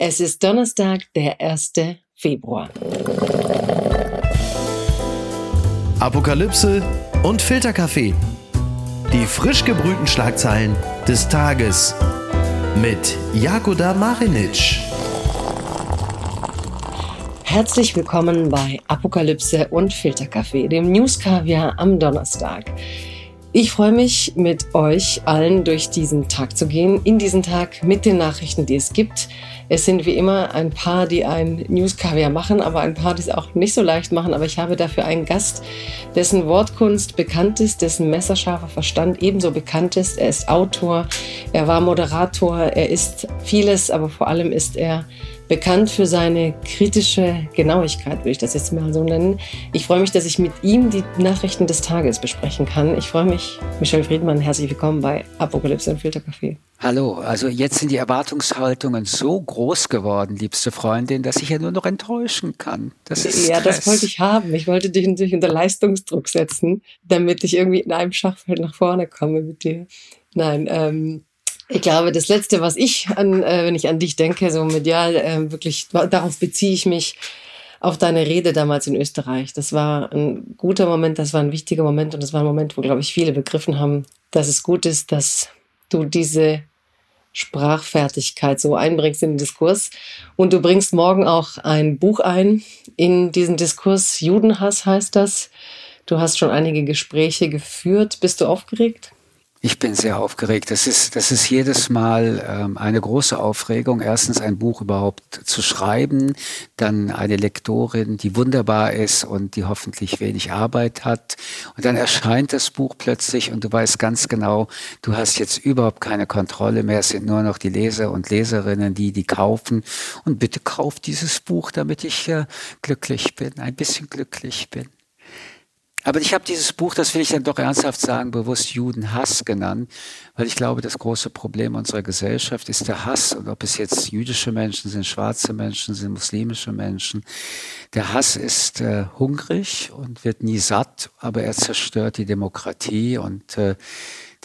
Es ist Donnerstag, der 1. Februar. Apokalypse und Filterkaffee. Die frisch gebrühten Schlagzeilen des Tages mit Jakoda Marinic. Herzlich willkommen bei Apokalypse und Filterkaffee, dem Newskaviar am Donnerstag. Ich freue mich, mit euch allen durch diesen Tag zu gehen, in diesen Tag mit den Nachrichten, die es gibt. Es sind wie immer ein paar, die ein News-Kaviar machen, aber ein paar, die es auch nicht so leicht machen. Aber ich habe dafür einen Gast, dessen Wortkunst bekannt ist, dessen messerscharfer Verstand ebenso bekannt ist. Er ist Autor, er war Moderator, er ist vieles, aber vor allem ist er bekannt für seine kritische Genauigkeit, würde ich das jetzt mal so nennen. Ich freue mich, dass ich mit ihm die Nachrichten des Tages besprechen kann. Ich freue mich, Michel Friedmann, herzlich willkommen bei Apokalypse und Filterkaffee. Hallo, also jetzt sind die Erwartungshaltungen so groß geworden, liebste Freundin, dass ich ja nur noch enttäuschen kann. Das ist ja, Stress. das wollte ich haben. Ich wollte dich natürlich unter Leistungsdruck setzen, damit ich irgendwie in einem Schachfeld nach vorne komme mit dir. Nein, ähm, ich glaube, das Letzte, was ich an, äh, wenn ich an dich denke, so medial, äh, wirklich, darauf beziehe ich mich auf deine Rede damals in Österreich. Das war ein guter Moment, das war ein wichtiger Moment und das war ein Moment, wo, glaube ich, viele begriffen haben, dass es gut ist, dass du diese Sprachfertigkeit so einbringst in den Diskurs. Und du bringst morgen auch ein Buch ein in diesen Diskurs. Judenhass heißt das. Du hast schon einige Gespräche geführt. Bist du aufgeregt? Ich bin sehr aufgeregt. Das ist, das ist jedes Mal ähm, eine große Aufregung. Erstens ein Buch überhaupt zu schreiben, dann eine Lektorin, die wunderbar ist und die hoffentlich wenig Arbeit hat. Und dann erscheint das Buch plötzlich und du weißt ganz genau, du hast jetzt überhaupt keine Kontrolle mehr. Es sind nur noch die Leser und Leserinnen, die die kaufen. Und bitte kauf dieses Buch, damit ich äh, glücklich bin, ein bisschen glücklich bin. Aber ich habe dieses Buch, das will ich dann doch ernsthaft sagen, bewusst Judenhass genannt, weil ich glaube, das große Problem unserer Gesellschaft ist der Hass. Und ob es jetzt jüdische Menschen sind, schwarze Menschen sind, muslimische Menschen. Der Hass ist äh, hungrig und wird nie satt, aber er zerstört die Demokratie. Und äh,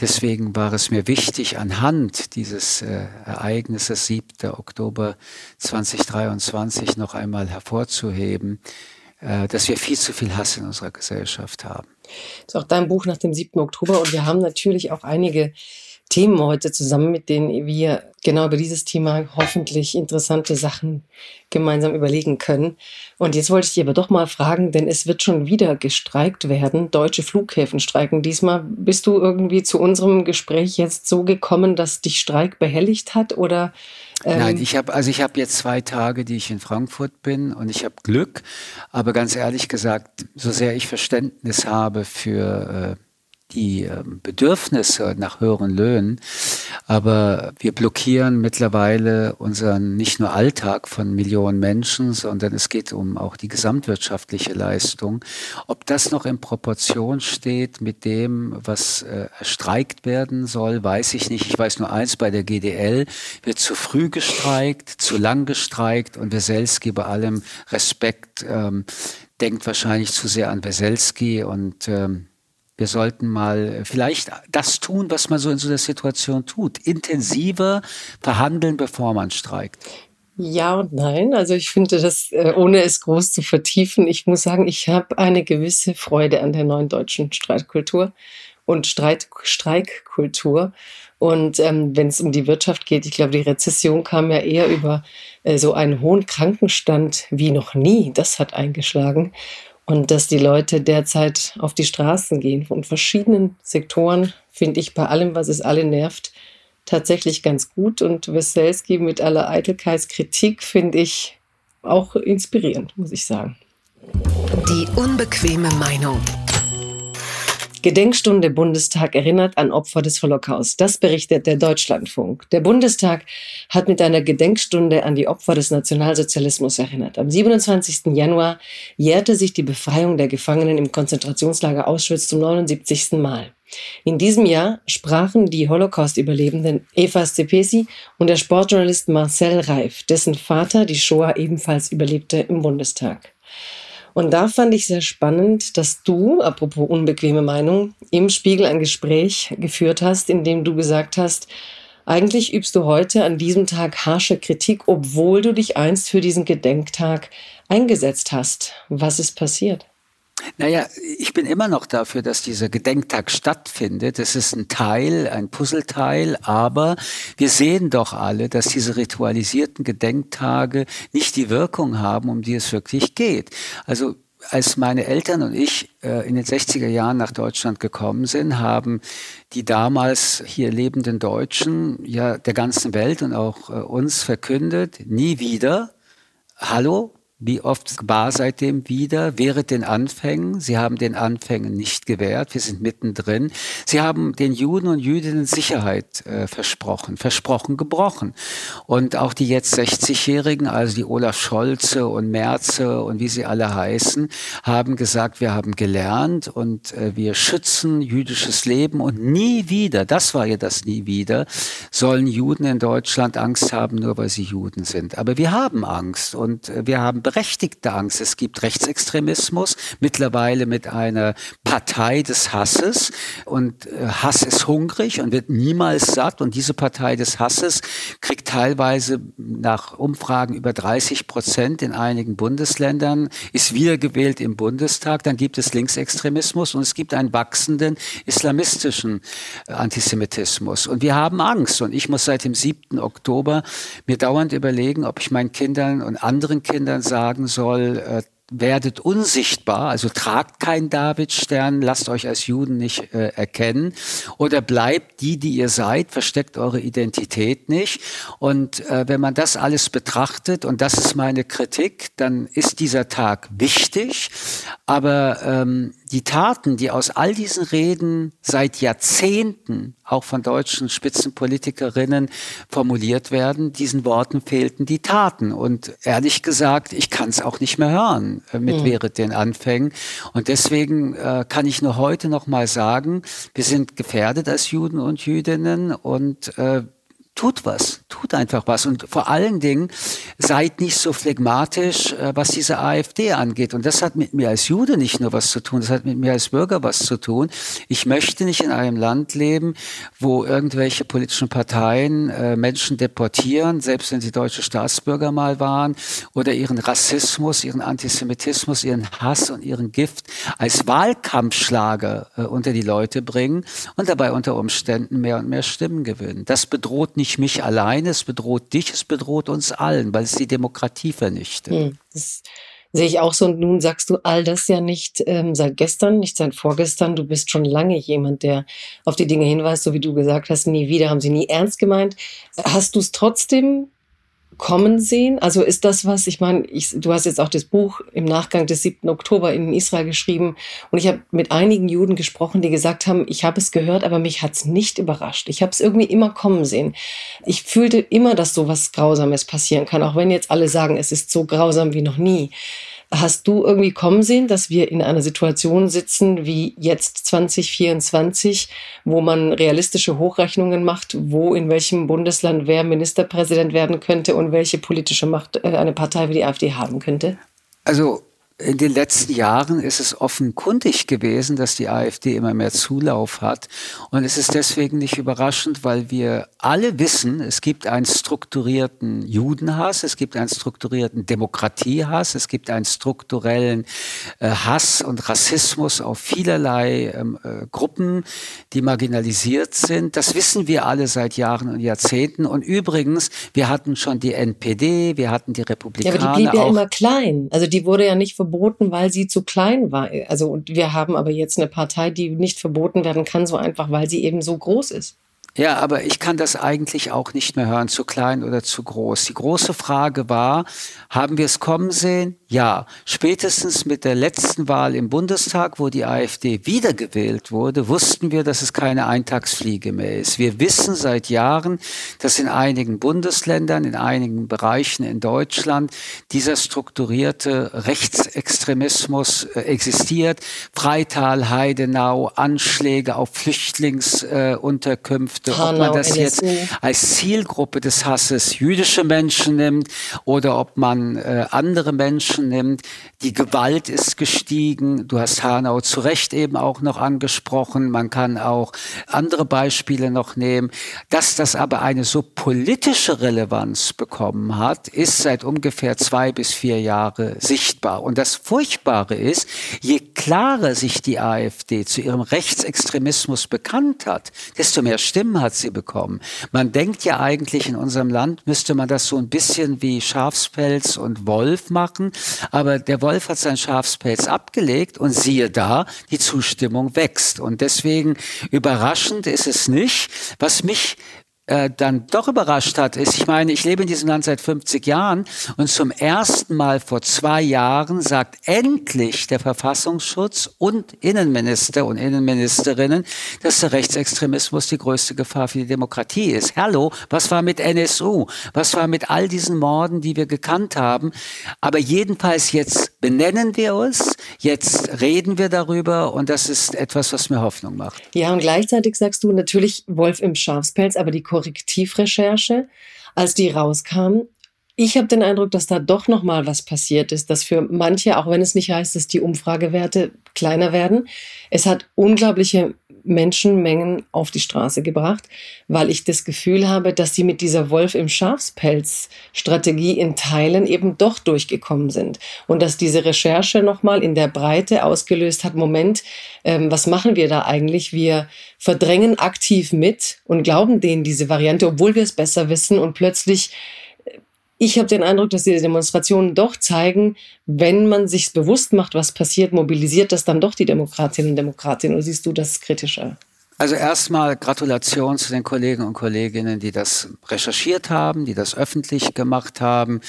deswegen war es mir wichtig, anhand dieses äh, Ereignisses 7. Oktober 2023 noch einmal hervorzuheben, dass wir viel zu viel Hass in unserer Gesellschaft haben. Das ist auch dein Buch nach dem 7. Oktober und wir haben natürlich auch einige Themen heute zusammen, mit denen wir genau über dieses Thema hoffentlich interessante Sachen gemeinsam überlegen können. Und jetzt wollte ich dir aber doch mal fragen, denn es wird schon wieder gestreikt werden. Deutsche Flughäfen streiken. Diesmal bist du irgendwie zu unserem Gespräch jetzt so gekommen, dass dich Streik behelligt hat oder ähm Nein, ich habe also ich habe jetzt zwei Tage, die ich in Frankfurt bin und ich habe Glück, aber ganz ehrlich gesagt, so sehr ich Verständnis habe für äh, die ähm, Bedürfnisse nach höheren Löhnen, aber wir blockieren mittlerweile unseren nicht nur Alltag von Millionen Menschen, sondern es geht um auch die gesamtwirtschaftliche Leistung. Ob das noch in Proportion steht mit dem, was äh, erstreikt werden soll, weiß ich nicht. Ich weiß nur eins, bei der GDL wird zu früh gestreikt, zu lang gestreikt und Weselski bei allem Respekt ähm, denkt wahrscheinlich zu sehr an Weselski und ähm, wir sollten mal vielleicht das tun, was man so in so einer Situation tut. Intensiver verhandeln, bevor man streikt. Ja und nein. Also ich finde das, äh, ohne es groß zu vertiefen, ich muss sagen, ich habe eine gewisse Freude an der neuen deutschen Streitkultur und Streit, Streikkultur. Und ähm, wenn es um die Wirtschaft geht, ich glaube, die Rezession kam ja eher über äh, so einen hohen Krankenstand wie noch nie. Das hat eingeschlagen. Und dass die Leute derzeit auf die Straßen gehen von verschiedenen Sektoren, finde ich bei allem, was es alle nervt, tatsächlich ganz gut. Und Weselski mit aller Eitelkeitskritik finde ich auch inspirierend, muss ich sagen. Die unbequeme Meinung. Gedenkstunde Bundestag erinnert an Opfer des Holocaust. Das berichtet der Deutschlandfunk. Der Bundestag hat mit einer Gedenkstunde an die Opfer des Nationalsozialismus erinnert. Am 27. Januar jährte sich die Befreiung der Gefangenen im Konzentrationslager Auschwitz zum 79. Mal. In diesem Jahr sprachen die Holocaust-Überlebenden Eva Stepesi und der Sportjournalist Marcel Reif, dessen Vater die Shoah ebenfalls überlebte, im Bundestag. Und da fand ich sehr spannend, dass du, apropos unbequeme Meinung, im Spiegel ein Gespräch geführt hast, in dem du gesagt hast, Eigentlich übst du heute an diesem Tag harsche Kritik, obwohl du dich einst für diesen Gedenktag eingesetzt hast. Was ist passiert? Naja, ich bin immer noch dafür, dass dieser Gedenktag stattfindet. Es ist ein Teil, ein Puzzleteil, aber wir sehen doch alle, dass diese ritualisierten Gedenktage nicht die Wirkung haben, um die es wirklich geht. Also als meine Eltern und ich äh, in den 60er Jahren nach Deutschland gekommen sind, haben die damals hier lebenden Deutschen ja der ganzen Welt und auch äh, uns verkündet, nie wieder, hallo, wie oft war seitdem wieder, während den Anfängen. Sie haben den Anfängen nicht gewährt. Wir sind mittendrin. Sie haben den Juden und Jüdinnen Sicherheit äh, versprochen, versprochen gebrochen. Und auch die jetzt 60-Jährigen, also die Olaf Scholze und Merze und wie sie alle heißen, haben gesagt, wir haben gelernt und äh, wir schützen jüdisches Leben und nie wieder, das war ja das nie wieder, sollen Juden in Deutschland Angst haben, nur weil sie Juden sind. Aber wir haben Angst und äh, wir haben berechtigte Angst. Es gibt Rechtsextremismus, mittlerweile mit einer Partei des Hasses. Und äh, Hass ist hungrig und wird niemals satt. Und diese Partei des Hasses kriegt teilweise nach Umfragen über 30 Prozent in einigen Bundesländern, ist wiedergewählt im Bundestag. Dann gibt es Linksextremismus und es gibt einen wachsenden islamistischen äh, Antisemitismus. Und wir haben Angst. Und ich muss seit dem 7. Oktober mir dauernd überlegen, ob ich meinen Kindern und anderen Kindern sagen soll, äh, werdet unsichtbar, also tragt keinen Davidstern, lasst euch als Juden nicht äh, erkennen oder bleibt die, die ihr seid, versteckt eure Identität nicht. Und äh, wenn man das alles betrachtet, und das ist meine Kritik, dann ist dieser Tag wichtig, aber ähm, die Taten, die aus all diesen Reden seit Jahrzehnten auch von deutschen Spitzenpolitikerinnen formuliert werden, diesen Worten fehlten die Taten. Und ehrlich gesagt, ich kann es auch nicht mehr hören äh, mit mhm. während den Anfängen. Und deswegen äh, kann ich nur heute noch mal sagen, wir sind gefährdet als Juden und Jüdinnen und äh, tut was, tut einfach was und vor allen Dingen seid nicht so phlegmatisch, äh, was diese AfD angeht. Und das hat mit mir als Jude nicht nur was zu tun, das hat mit mir als Bürger was zu tun. Ich möchte nicht in einem Land leben, wo irgendwelche politischen Parteien äh, Menschen deportieren, selbst wenn sie deutsche Staatsbürger mal waren, oder ihren Rassismus, ihren Antisemitismus, ihren Hass und ihren Gift als Wahlkampfschlager äh, unter die Leute bringen und dabei unter Umständen mehr und mehr Stimmen gewinnen. Das bedroht nicht mich es bedroht dich, es bedroht uns allen, weil es die Demokratie vernichtet. Hm, das sehe ich auch so. Und nun sagst du all das ja nicht ähm, seit gestern, nicht seit vorgestern. Du bist schon lange jemand, der auf die Dinge hinweist, so wie du gesagt hast, nie wieder, haben sie nie ernst gemeint. Hast du es trotzdem kommen sehen? Also ist das was, ich meine, ich, du hast jetzt auch das Buch im Nachgang des 7. Oktober in Israel geschrieben und ich habe mit einigen Juden gesprochen, die gesagt haben, ich habe es gehört, aber mich hat es nicht überrascht. Ich habe es irgendwie immer kommen sehen. Ich fühlte immer, dass so was Grausames passieren kann, auch wenn jetzt alle sagen, es ist so grausam wie noch nie. Hast du irgendwie kommen sehen, dass wir in einer Situation sitzen wie jetzt 2024, wo man realistische Hochrechnungen macht, wo in welchem Bundesland wer Ministerpräsident werden könnte und welche politische Macht äh, eine Partei wie die AfD haben könnte? Also in den letzten Jahren ist es offenkundig gewesen, dass die AfD immer mehr Zulauf hat. Und es ist deswegen nicht überraschend, weil wir alle wissen, es gibt einen strukturierten Judenhass, es gibt einen strukturierten Demokratiehass, es gibt einen strukturellen äh, Hass und Rassismus auf vielerlei ähm, äh, Gruppen, die marginalisiert sind. Das wissen wir alle seit Jahren und Jahrzehnten. Und übrigens, wir hatten schon die NPD, wir hatten die Republikaner. Ja, aber die blieb ja immer klein. Also die wurde ja nicht verboten, weil sie zu klein war. Also und wir haben aber jetzt eine Partei, die nicht verboten werden kann, so einfach, weil sie eben so groß ist. Ja, aber ich kann das eigentlich auch nicht mehr hören, zu klein oder zu groß. Die große Frage war, haben wir es kommen sehen? Ja. Spätestens mit der letzten Wahl im Bundestag, wo die AfD wiedergewählt wurde, wussten wir, dass es keine Eintagsfliege mehr ist. Wir wissen seit Jahren, dass in einigen Bundesländern, in einigen Bereichen in Deutschland dieser strukturierte Rechtsextremismus äh, existiert. Freital, Heidenau, Anschläge auf Flüchtlingsunterkünfte, möchte, Hanau, ob man das NSU. jetzt als Zielgruppe des Hasses jüdische Menschen nimmt oder ob man äh, andere Menschen nimmt. Die Gewalt ist gestiegen. Du hast Hanau zu Recht eben auch noch angesprochen. Man kann auch andere Beispiele noch nehmen. Dass das aber eine so politische Relevanz bekommen hat, ist seit ungefähr zwei bis vier Jahren sichtbar. Und das Furchtbare ist, je klarer sich die AfD zu ihrem Rechtsextremismus bekannt hat, desto mehr Stimmen hat sie bekommen. Man denkt ja eigentlich, in unserem Land müsste man das so ein bisschen wie Schafspelz und Wolf machen, aber der Wolf hat seinen Schafspelz abgelegt und siehe da, die Zustimmung wächst. Und deswegen überraschend ist es nicht. Was mich äh, dann doch überrascht hat, ist, ich meine, ich lebe in diesem Land seit 50 Jahren und zum ersten Mal vor zwei Jahren sagt endlich der Verfassungsschutz und Innenminister und Innenministerinnen, dass der Rechtsextremismus die größte Gefahr für die Demokratie ist. Hallo, was war mit NSU? Was war mit all diesen Morden, die wir gekannt haben? Aber jedenfalls jetzt benennen wir uns, jetzt reden wir darüber und das ist etwas, was mir Hoffnung macht. Ja, und gleichzeitig sagst du natürlich Wolf im Schafspelz, aber die Korrektivrecherche, als die rauskam. Ich habe den Eindruck, dass da doch noch mal was passiert ist, dass für manche, auch wenn es nicht heißt, dass die Umfragewerte kleiner werden, es hat unglaubliche Menschenmengen auf die Straße gebracht, weil ich das Gefühl habe, dass sie mit dieser Wolf im Schafspelz Strategie in Teilen eben doch durchgekommen sind und dass diese Recherche nochmal in der Breite ausgelöst hat, Moment, ähm, was machen wir da eigentlich? Wir verdrängen aktiv mit und glauben denen diese Variante, obwohl wir es besser wissen und plötzlich ich habe den Eindruck, dass diese Demonstrationen doch zeigen, wenn man sich bewusst macht, was passiert, mobilisiert das dann doch die Demokratinnen und Demokratinnen. Oder siehst du das kritischer? Also erstmal Gratulation zu den Kollegen und Kolleginnen, die das recherchiert haben, die das öffentlich gemacht haben.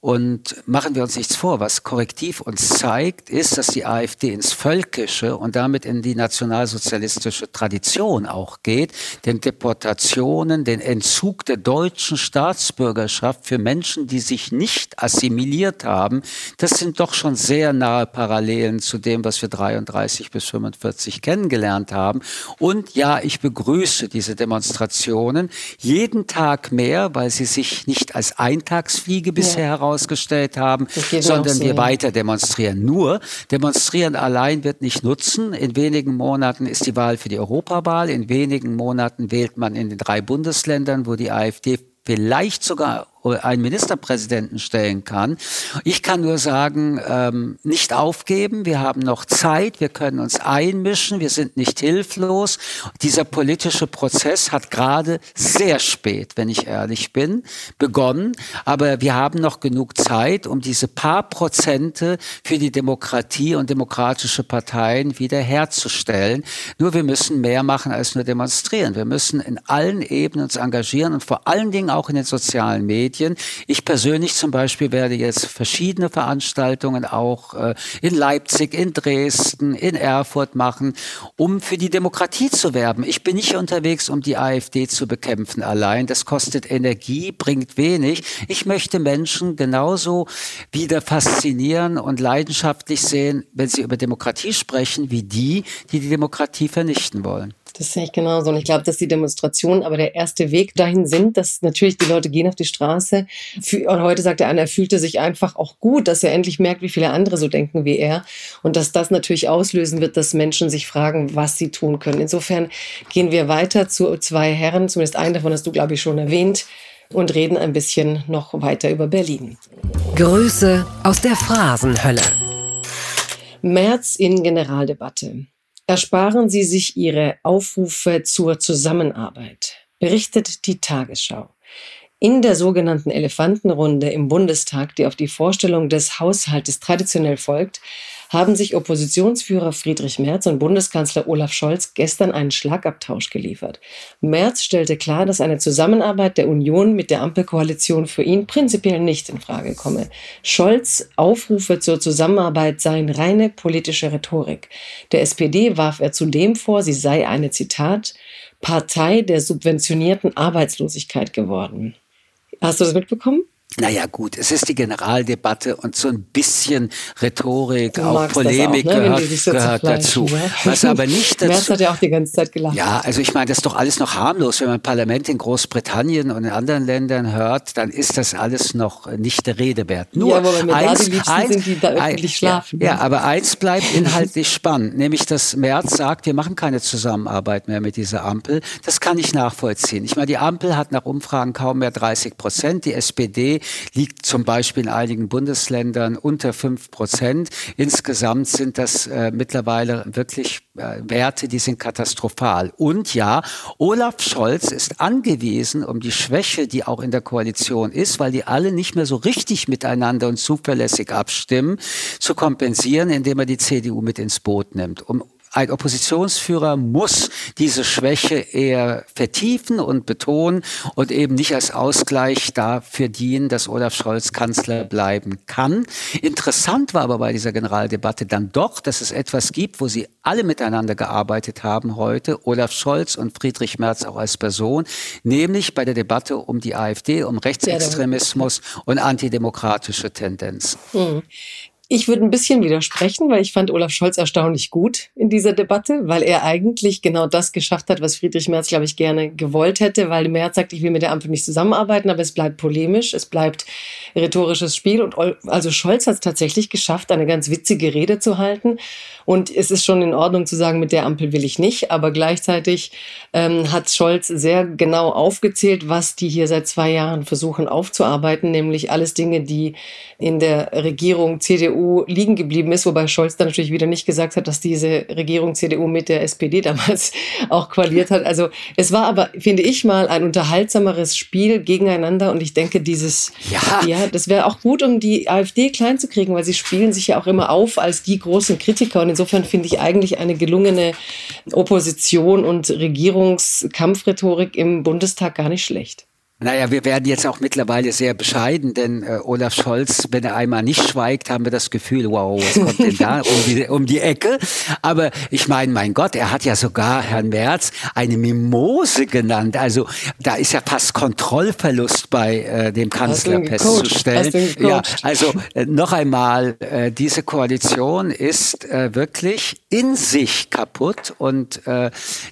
Und machen wir uns nichts vor, was korrektiv uns zeigt, ist, dass die AfD ins Völkische und damit in die nationalsozialistische Tradition auch geht, den Deportationen, den Entzug der deutschen Staatsbürgerschaft für Menschen, die sich nicht assimiliert haben. Das sind doch schon sehr nahe Parallelen zu dem, was wir 33 bis 45 kennengelernt haben. Und ja, ich begrüße diese Demonstrationen jeden Tag mehr, weil sie sich nicht als Eintagsfliege bisher ja. herausgestellt haben, sondern wir weiter demonstrieren. Nur, demonstrieren allein wird nicht nutzen. In wenigen Monaten ist die Wahl für die Europawahl. In wenigen Monaten wählt man in den drei Bundesländern, wo die AfD vielleicht sogar einen Ministerpräsidenten stellen kann. Ich kann nur sagen, ähm, nicht aufgeben. Wir haben noch Zeit. Wir können uns einmischen. Wir sind nicht hilflos. Dieser politische Prozess hat gerade sehr spät, wenn ich ehrlich bin, begonnen. Aber wir haben noch genug Zeit, um diese paar Prozente für die Demokratie und demokratische Parteien wiederherzustellen. Nur wir müssen mehr machen als nur demonstrieren. Wir müssen in allen Ebenen uns engagieren und vor allen Dingen auch in den sozialen Medien. Medien. Ich persönlich zum Beispiel werde jetzt verschiedene Veranstaltungen auch äh, in Leipzig, in Dresden, in Erfurt machen, um für die Demokratie zu werben. Ich bin nicht unterwegs, um die AfD zu bekämpfen allein. Das kostet Energie, bringt wenig. Ich möchte Menschen genauso wieder faszinieren und leidenschaftlich sehen, wenn sie über Demokratie sprechen, wie die, die die Demokratie vernichten wollen. Das sehe ich genauso. Und ich glaube, dass die Demonstrationen aber der erste Weg dahin sind, dass natürlich die Leute gehen auf die Straße. Und heute sagt der eine, er fühlte sich einfach auch gut, dass er endlich merkt, wie viele andere so denken wie er. Und dass das natürlich auslösen wird, dass Menschen sich fragen, was sie tun können. Insofern gehen wir weiter zu zwei Herren, zumindest einen davon hast du, glaube ich, schon erwähnt, und reden ein bisschen noch weiter über Berlin. Grüße aus der Phrasenhölle. März in Generaldebatte. Ersparen Sie sich Ihre Aufrufe zur Zusammenarbeit, berichtet die Tagesschau. In der sogenannten Elefantenrunde im Bundestag, die auf die Vorstellung des Haushaltes traditionell folgt, haben sich Oppositionsführer Friedrich Merz und Bundeskanzler Olaf Scholz gestern einen Schlagabtausch geliefert. Merz stellte klar, dass eine Zusammenarbeit der Union mit der Ampelkoalition für ihn prinzipiell nicht in Frage komme. Scholz Aufrufe zur Zusammenarbeit seien reine politische Rhetorik. Der SPD warf er zudem vor, sie sei eine Zitat Partei der subventionierten Arbeitslosigkeit geworden. Hast du das mitbekommen? Naja gut, es ist die Generaldebatte und so ein bisschen Rhetorik, auch Polemik auch, ne? gehört, gehört dazu. Ja. Was aber nicht dazu... Merz hat ja auch die ganze Zeit gelacht. Ja, also ich meine, das ist doch alles noch harmlos. Wenn man Parlament in Großbritannien und in anderen Ländern hört, dann ist das alles noch nicht der Rede wert. Nur ja, aber eins, da eins, sind, die da öffentlich schlafen. Ja, ja, aber eins bleibt inhaltlich spannend, nämlich dass Merz sagt, wir machen keine Zusammenarbeit mehr mit dieser Ampel. Das kann ich nachvollziehen. Ich meine, die Ampel hat nach Umfragen kaum mehr 30 Prozent. Die SPD liegt zum Beispiel in einigen Bundesländern unter fünf Prozent. Insgesamt sind das äh, mittlerweile wirklich äh, Werte, die sind katastrophal. Und ja, Olaf Scholz ist angewiesen, um die Schwäche, die auch in der Koalition ist, weil die alle nicht mehr so richtig miteinander und zuverlässig abstimmen, zu kompensieren, indem er die CDU mit ins Boot nimmt. Um ein Oppositionsführer muss diese Schwäche eher vertiefen und betonen und eben nicht als Ausgleich dafür dienen, dass Olaf Scholz Kanzler bleiben kann. Interessant war aber bei dieser Generaldebatte dann doch, dass es etwas gibt, wo sie alle miteinander gearbeitet haben heute, Olaf Scholz und Friedrich Merz auch als Person, nämlich bei der Debatte um die AfD, um Rechtsextremismus und antidemokratische Tendenzen. Hm. Ich würde ein bisschen widersprechen, weil ich fand Olaf Scholz erstaunlich gut in dieser Debatte, weil er eigentlich genau das geschafft hat, was Friedrich Merz, glaube ich, gerne gewollt hätte, weil Merz sagt, ich will mit der Ampel nicht zusammenarbeiten, aber es bleibt polemisch, es bleibt rhetorisches Spiel. Und also Scholz hat es tatsächlich geschafft, eine ganz witzige Rede zu halten. Und es ist schon in Ordnung zu sagen, mit der Ampel will ich nicht, aber gleichzeitig ähm, hat Scholz sehr genau aufgezählt, was die hier seit zwei Jahren versuchen aufzuarbeiten, nämlich alles Dinge, die in der Regierung CDU liegen geblieben ist, wobei Scholz dann natürlich wieder nicht gesagt hat, dass diese Regierung CDU mit der SPD damals auch koaliert hat. Also es war aber, finde ich mal, ein unterhaltsameres Spiel gegeneinander und ich denke, dieses, ja, ja das wäre auch gut, um die AfD klein zu kriegen, weil sie spielen sich ja auch immer auf als die großen Kritiker und insofern finde ich eigentlich eine gelungene Opposition und Regierungskampfrhetorik im Bundestag gar nicht schlecht. Naja, wir werden jetzt auch mittlerweile sehr bescheiden, denn äh, Olaf Scholz, wenn er einmal nicht schweigt, haben wir das Gefühl, wow, was kommt denn da um die, um die Ecke? Aber ich meine, mein Gott, er hat ja sogar Herrn Merz eine Mimose genannt. Also da ist ja fast Kontrollverlust bei äh, dem Kanzler festzustellen. Ja, also äh, noch einmal, äh, diese Koalition ist äh, wirklich in sich kaputt und äh,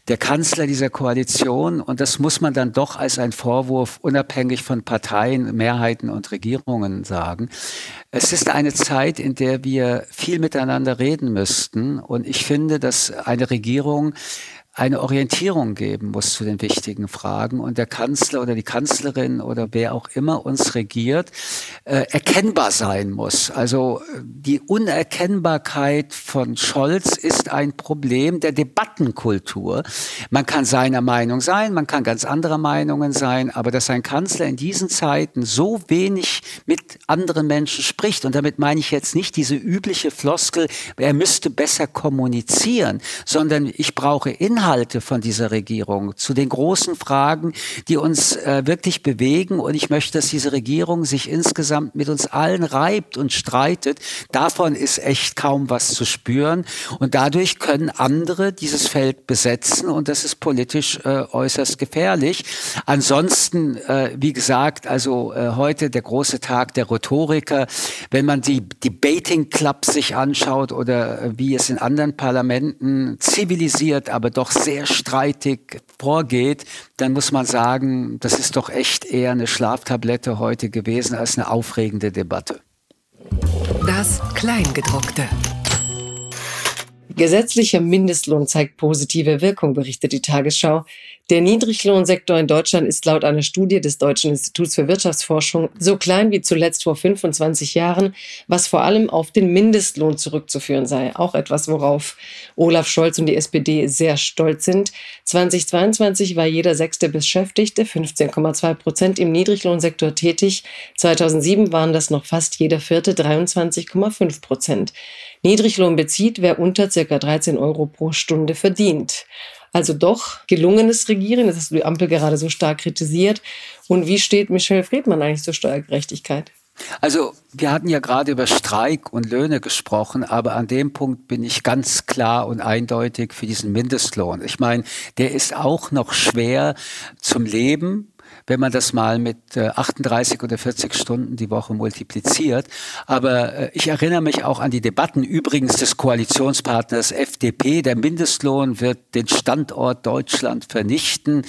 der Kanzler dieser Koalition, und das muss man dann doch als ein Vorwurf unabhängig von Parteien, Mehrheiten und Regierungen sagen. Es ist eine Zeit, in der wir viel miteinander reden müssten. Und ich finde, dass eine Regierung eine Orientierung geben muss zu den wichtigen Fragen und der Kanzler oder die Kanzlerin oder wer auch immer uns regiert, äh, erkennbar sein muss. Also die Unerkennbarkeit von Scholz ist ein Problem der Debattenkultur. Man kann seiner Meinung sein, man kann ganz anderer Meinungen sein, aber dass ein Kanzler in diesen Zeiten so wenig mit anderen Menschen spricht, und damit meine ich jetzt nicht diese übliche Floskel, er müsste besser kommunizieren, sondern ich brauche Inhalte, Inhalte von dieser Regierung, zu den großen Fragen, die uns äh, wirklich bewegen. Und ich möchte, dass diese Regierung sich insgesamt mit uns allen reibt und streitet. Davon ist echt kaum was zu spüren. Und dadurch können andere dieses Feld besetzen. Und das ist politisch äh, äußerst gefährlich. Ansonsten, äh, wie gesagt, also äh, heute der große Tag der Rhetoriker. Wenn man die Debating Clubs sich anschaut oder äh, wie es in anderen Parlamenten zivilisiert, aber doch sehr streitig vorgeht, dann muss man sagen, das ist doch echt eher eine Schlaftablette heute gewesen als eine aufregende Debatte. Das Kleingedruckte. Gesetzlicher Mindestlohn zeigt positive Wirkung, berichtet die Tagesschau. Der Niedriglohnsektor in Deutschland ist laut einer Studie des Deutschen Instituts für Wirtschaftsforschung so klein wie zuletzt vor 25 Jahren, was vor allem auf den Mindestlohn zurückzuführen sei. Auch etwas, worauf Olaf Scholz und die SPD sehr stolz sind. 2022 war jeder sechste Beschäftigte, 15,2 Prozent, im Niedriglohnsektor tätig. 2007 waren das noch fast jeder vierte, 23,5 Prozent. Niedriglohn bezieht, wer unter ca. 13 Euro pro Stunde verdient. Also doch gelungenes Regieren, das hast du die Ampel gerade so stark kritisiert. Und wie steht Michelle Friedmann eigentlich zur Steuergerechtigkeit? Also wir hatten ja gerade über Streik und Löhne gesprochen, aber an dem Punkt bin ich ganz klar und eindeutig für diesen Mindestlohn. Ich meine, der ist auch noch schwer zum Leben wenn man das mal mit 38 oder 40 Stunden die Woche multipliziert. Aber ich erinnere mich auch an die Debatten übrigens des Koalitionspartners FDP. Der Mindestlohn wird den Standort Deutschland vernichten.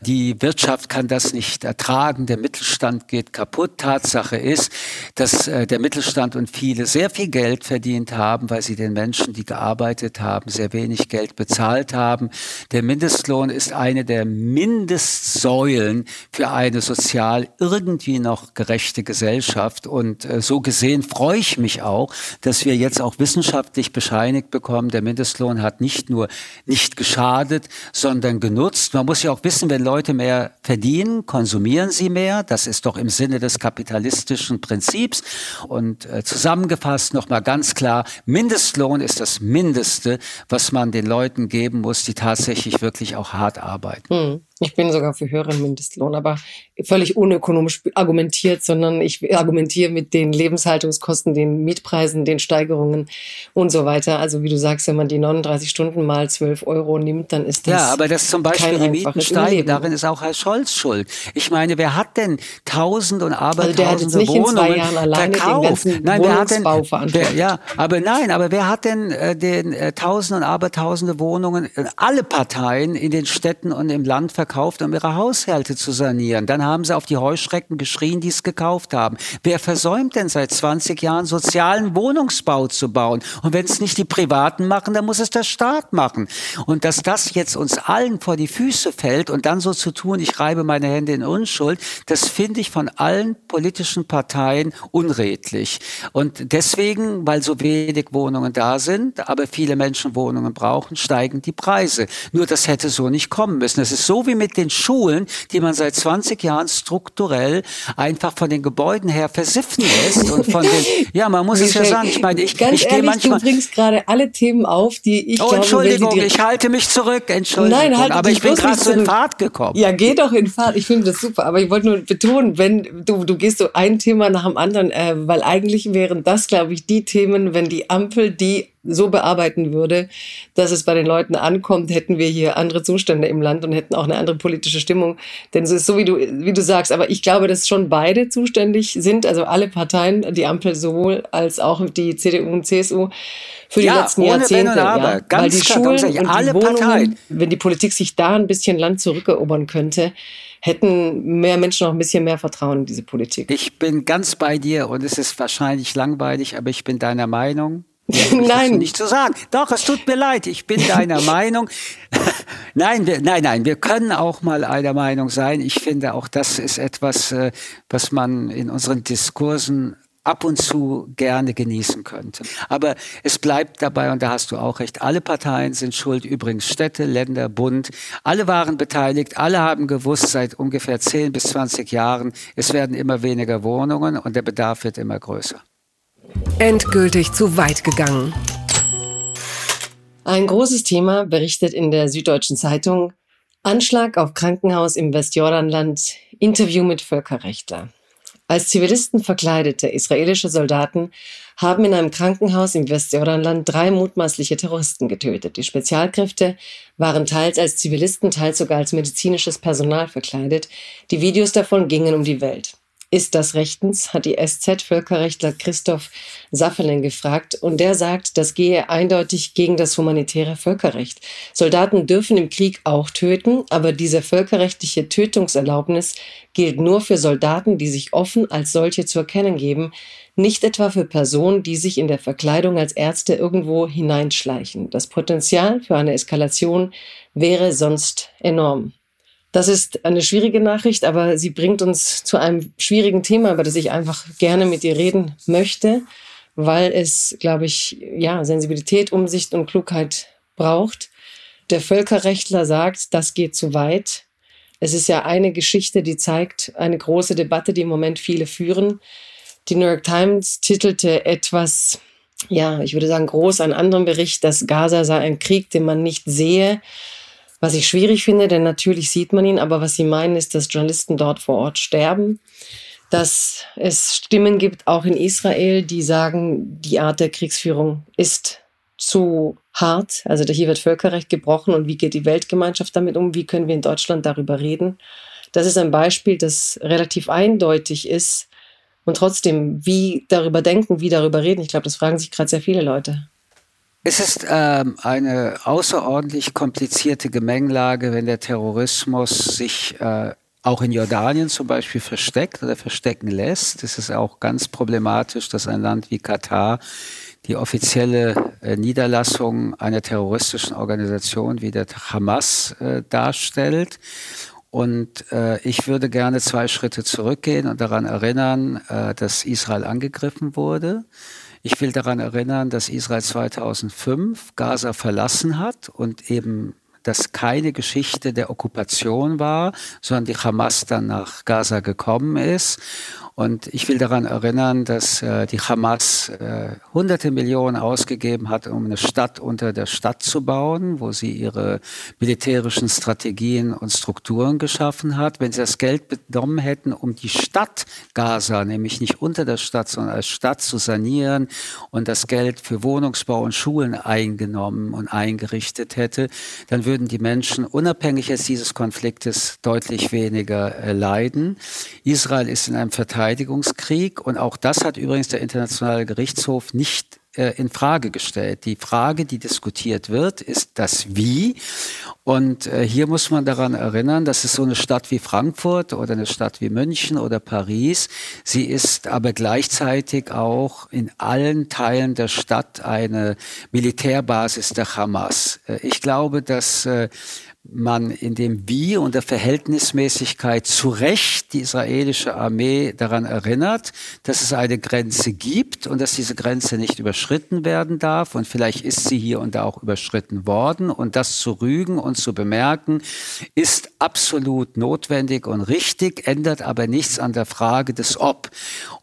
Die Wirtschaft kann das nicht ertragen. Der Mittelstand geht kaputt. Tatsache ist, dass der Mittelstand und viele sehr viel Geld verdient haben, weil sie den Menschen, die gearbeitet haben, sehr wenig Geld bezahlt haben. Der Mindestlohn ist eine der Mindestsäulen für eine sozial irgendwie noch gerechte Gesellschaft. Und äh, so gesehen freue ich mich auch, dass wir jetzt auch wissenschaftlich bescheinigt bekommen, der Mindestlohn hat nicht nur nicht geschadet, sondern genutzt. Man muss ja auch wissen, wenn Leute mehr verdienen, konsumieren sie mehr. Das ist doch im Sinne des kapitalistischen Prinzips. Und äh, zusammengefasst nochmal ganz klar, Mindestlohn ist das Mindeste, was man den Leuten geben muss, die tatsächlich wirklich auch hart arbeiten. Hm. Ich bin sogar für höheren Mindestlohn, aber völlig unökonomisch argumentiert, sondern ich argumentiere mit den Lebenshaltungskosten, den Mietpreisen, den Steigerungen und so weiter. Also wie du sagst, wenn man die 39 Stunden mal 12 Euro nimmt, dann ist das Ja, aber das zum Beispiel die Mieten steigen, darin ist auch Herr Scholz schuld. Ich meine, wer hat denn tausend und abertausende also Wohnungen verkauft? nein, wer hat denn, wer, ja, aber nein, aber wer hat denn äh, den äh, tausend und abertausende Wohnungen, alle Parteien in den Städten und im Land verkauft? verkauft, um ihre Haushalte zu sanieren. Dann haben sie auf die Heuschrecken geschrien, die es gekauft haben. Wer versäumt denn seit 20 Jahren sozialen Wohnungsbau zu bauen? Und wenn es nicht die Privaten machen, dann muss es der Staat machen. Und dass das jetzt uns allen vor die Füße fällt und dann so zu tun, ich reibe meine Hände in Unschuld, das finde ich von allen politischen Parteien unredlich. Und deswegen, weil so wenig Wohnungen da sind, aber viele Menschen Wohnungen brauchen, steigen die Preise. Nur das hätte so nicht kommen müssen. Es ist so wie mit den Schulen, die man seit 20 Jahren strukturell einfach von den Gebäuden her versiffen lässt und von den, ja, man muss es ja sagen, ich meine, ich, Ganz ich gehe manchmal. Du bringst gerade alle Themen auf, die ich oh, glaube, Entschuldigung, die ich halte mich zurück, Entschuldigung, Nein, halt aber ich bin gerade so in Fahrt gekommen. Ja, geh doch in Fahrt, ich finde das super, aber ich wollte nur betonen, wenn du, du gehst so ein Thema nach dem anderen, äh, weil eigentlich wären das, glaube ich, die Themen, wenn die Ampel die so bearbeiten würde, dass es bei den Leuten ankommt, hätten wir hier andere Zustände im Land und hätten auch eine andere politische Stimmung. Denn es ist so, wie du, wie du sagst, aber ich glaube, dass schon beide zuständig sind, also alle Parteien, die Ampel sowohl als auch die CDU und CSU für die ja, letzten Jahrzehnte. Ja, Ganz Weil die klar, Schulen und alle die Wohnungen, Parteien. wenn die Politik sich da ein bisschen Land zurückerobern könnte, hätten mehr Menschen auch ein bisschen mehr Vertrauen in diese Politik. Ich bin ganz bei dir und es ist wahrscheinlich langweilig, aber ich bin deiner Meinung. Nein. Nicht zu sagen. Doch, es tut mir leid. Ich bin deiner Meinung. nein, wir, nein, nein. Wir können auch mal einer Meinung sein. Ich finde auch, das ist etwas, äh, was man in unseren Diskursen ab und zu gerne genießen könnte. Aber es bleibt dabei, und da hast du auch recht, alle Parteien sind schuld, übrigens Städte, Länder, Bund, alle waren beteiligt, alle haben gewusst seit ungefähr 10 bis 20 Jahren, es werden immer weniger Wohnungen und der Bedarf wird immer größer. Endgültig zu weit gegangen. Ein großes Thema berichtet in der Süddeutschen Zeitung Anschlag auf Krankenhaus im Westjordanland, Interview mit Völkerrechtler. Als Zivilisten verkleidete israelische Soldaten haben in einem Krankenhaus im Westjordanland drei mutmaßliche Terroristen getötet. Die Spezialkräfte waren teils als Zivilisten, teils sogar als medizinisches Personal verkleidet. Die Videos davon gingen um die Welt. Ist das rechtens? hat die SZ-Völkerrechtler Christoph Safferling gefragt. Und der sagt, das gehe eindeutig gegen das humanitäre Völkerrecht. Soldaten dürfen im Krieg auch töten, aber diese völkerrechtliche Tötungserlaubnis gilt nur für Soldaten, die sich offen als solche zu erkennen geben, nicht etwa für Personen, die sich in der Verkleidung als Ärzte irgendwo hineinschleichen. Das Potenzial für eine Eskalation wäre sonst enorm. Das ist eine schwierige Nachricht, aber sie bringt uns zu einem schwierigen Thema, über das ich einfach gerne mit dir reden möchte, weil es, glaube ich, ja, Sensibilität, Umsicht und Klugheit braucht. Der Völkerrechtler sagt, das geht zu weit. Es ist ja eine Geschichte, die zeigt eine große Debatte, die im Moment viele führen. Die New York Times titelte etwas, ja, ich würde sagen, groß einen anderen Bericht, dass Gaza sei ein Krieg, den man nicht sehe was ich schwierig finde, denn natürlich sieht man ihn, aber was sie meinen, ist, dass Journalisten dort vor Ort sterben, dass es Stimmen gibt, auch in Israel, die sagen, die Art der Kriegsführung ist zu hart. Also hier wird Völkerrecht gebrochen und wie geht die Weltgemeinschaft damit um? Wie können wir in Deutschland darüber reden? das ist ein Beispiel, das relativ eindeutig ist und trotzdem, wie darüber denken, wie darüber reden, ich glaube, das fragen sich gerade sehr viele Leute. Es ist ähm, eine außerordentlich komplizierte Gemengelage, wenn der Terrorismus sich äh, auch in Jordanien zum Beispiel versteckt oder verstecken lässt. Es ist auch ganz problematisch, dass ein Land wie Katar die offizielle äh, Niederlassung einer terroristischen Organisation wie der Hamas äh, darstellt. Und äh, ich würde gerne zwei Schritte zurückgehen und daran erinnern, äh, dass Israel angegriffen wurde. Ich will daran erinnern, dass Israel 2005 Gaza verlassen hat und eben das keine Geschichte der Okkupation war, sondern die Hamas dann nach Gaza gekommen ist und ich will daran erinnern, dass äh, die Hamas äh, hunderte Millionen ausgegeben hat, um eine Stadt unter der Stadt zu bauen, wo sie ihre militärischen Strategien und Strukturen geschaffen hat. Wenn sie das Geld benommen hätten, um die Stadt Gaza, nämlich nicht unter der Stadt, sondern als Stadt zu sanieren und das Geld für Wohnungsbau und Schulen eingenommen und eingerichtet hätte, dann würden die Menschen unabhängig jetzt dieses Konfliktes deutlich weniger äh, leiden. Israel ist in einem Verteidigungskonflikt Verteidigungskrieg. Und auch das hat übrigens der Internationale Gerichtshof nicht äh, in Frage gestellt. Die Frage, die diskutiert wird, ist das Wie. Und äh, hier muss man daran erinnern, dass es so eine Stadt wie Frankfurt oder eine Stadt wie München oder Paris, sie ist aber gleichzeitig auch in allen Teilen der Stadt eine Militärbasis der Hamas. Äh, ich glaube, dass äh, man in dem Wie und der Verhältnismäßigkeit zu Recht die israelische Armee daran erinnert, dass es eine Grenze gibt und dass diese Grenze nicht überschritten werden darf. Und vielleicht ist sie hier und da auch überschritten worden. Und das zu rügen und zu bemerken, ist absolut notwendig und richtig, ändert aber nichts an der Frage des Ob.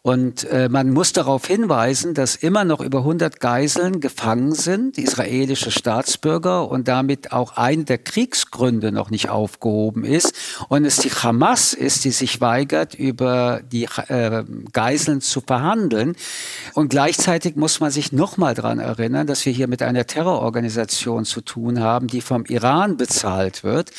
Und äh, man muss darauf hinweisen, dass immer noch über 100 Geiseln gefangen sind, israelische Staatsbürger und damit auch ein der Kriegs Gründe noch nicht aufgehoben ist und es die Hamas ist, die sich weigert, über die äh, Geiseln zu verhandeln. Und gleichzeitig muss man sich nochmal daran erinnern, dass wir hier mit einer Terrororganisation zu tun haben, die vom Iran bezahlt wird